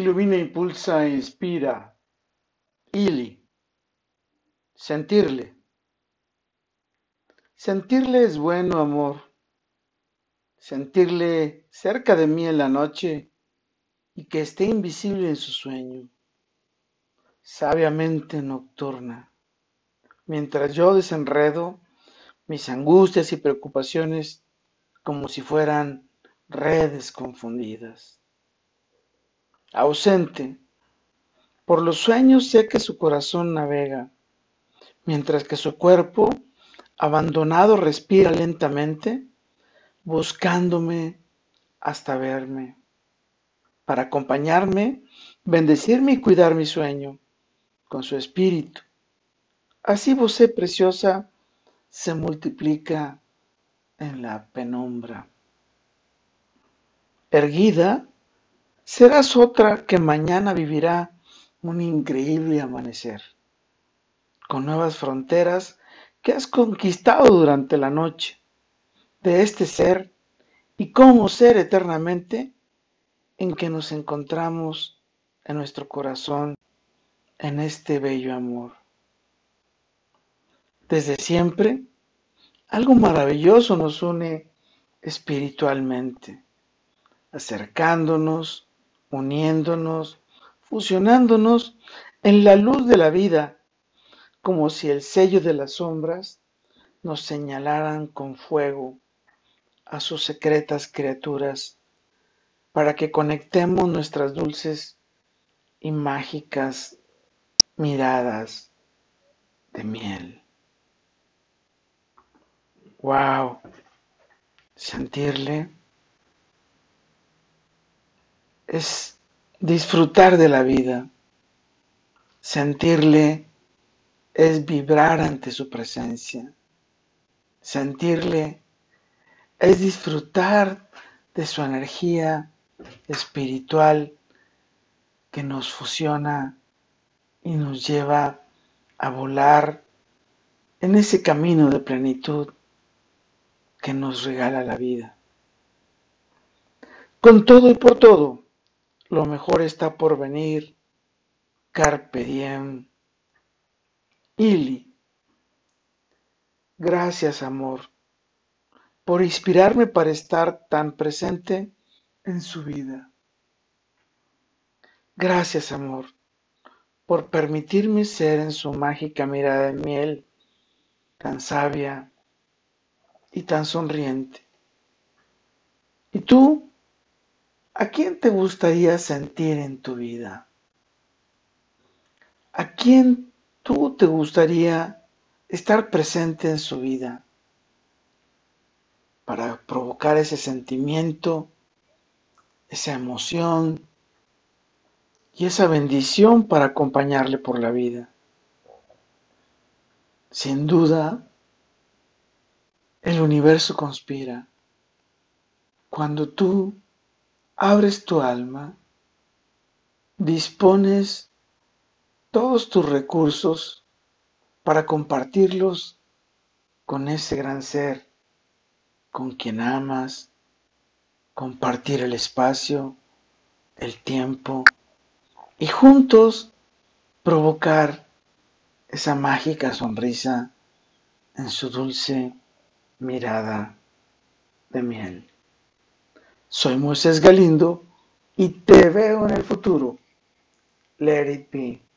ilumina, impulsa e inspira. Ili. Sentirle. Sentirle es bueno, amor. Sentirle cerca de mí en la noche y que esté invisible en su sueño. Sabiamente nocturna. Mientras yo desenredo mis angustias y preocupaciones como si fueran redes confundidas. Ausente, por los sueños sé que su corazón navega, mientras que su cuerpo, abandonado, respira lentamente, buscándome hasta verme, para acompañarme, bendecirme y cuidar mi sueño con su espíritu. Así vos, preciosa, se multiplica en la penumbra. Erguida, serás otra que mañana vivirá un increíble amanecer, con nuevas fronteras que has conquistado durante la noche, de este ser y cómo ser eternamente en que nos encontramos en nuestro corazón en este bello amor. Desde siempre, algo maravilloso nos une espiritualmente, acercándonos, uniéndonos, fusionándonos en la luz de la vida, como si el sello de las sombras nos señalaran con fuego a sus secretas criaturas, para que conectemos nuestras dulces y mágicas miradas de miel. Wow, sentirle es disfrutar de la vida. Sentirle es vibrar ante su presencia. Sentirle es disfrutar de su energía espiritual que nos fusiona y nos lleva a volar en ese camino de plenitud que nos regala la vida. Con todo y por todo, lo mejor está por venir. Carpe diem. Ili. Gracias, amor, por inspirarme para estar tan presente en su vida. Gracias, amor, por permitirme ser en su mágica mirada de miel, tan sabia y tan sonriente. ¿Y tú? ¿A quién te gustaría sentir en tu vida? ¿A quién tú te gustaría estar presente en su vida? Para provocar ese sentimiento, esa emoción y esa bendición para acompañarle por la vida. Sin duda, el universo conspira. Cuando tú abres tu alma, dispones todos tus recursos para compartirlos con ese gran ser, con quien amas, compartir el espacio, el tiempo y juntos provocar esa mágica sonrisa en su dulce mirada de miel. Soy Moisés Galindo y te veo en el futuro. Let it be.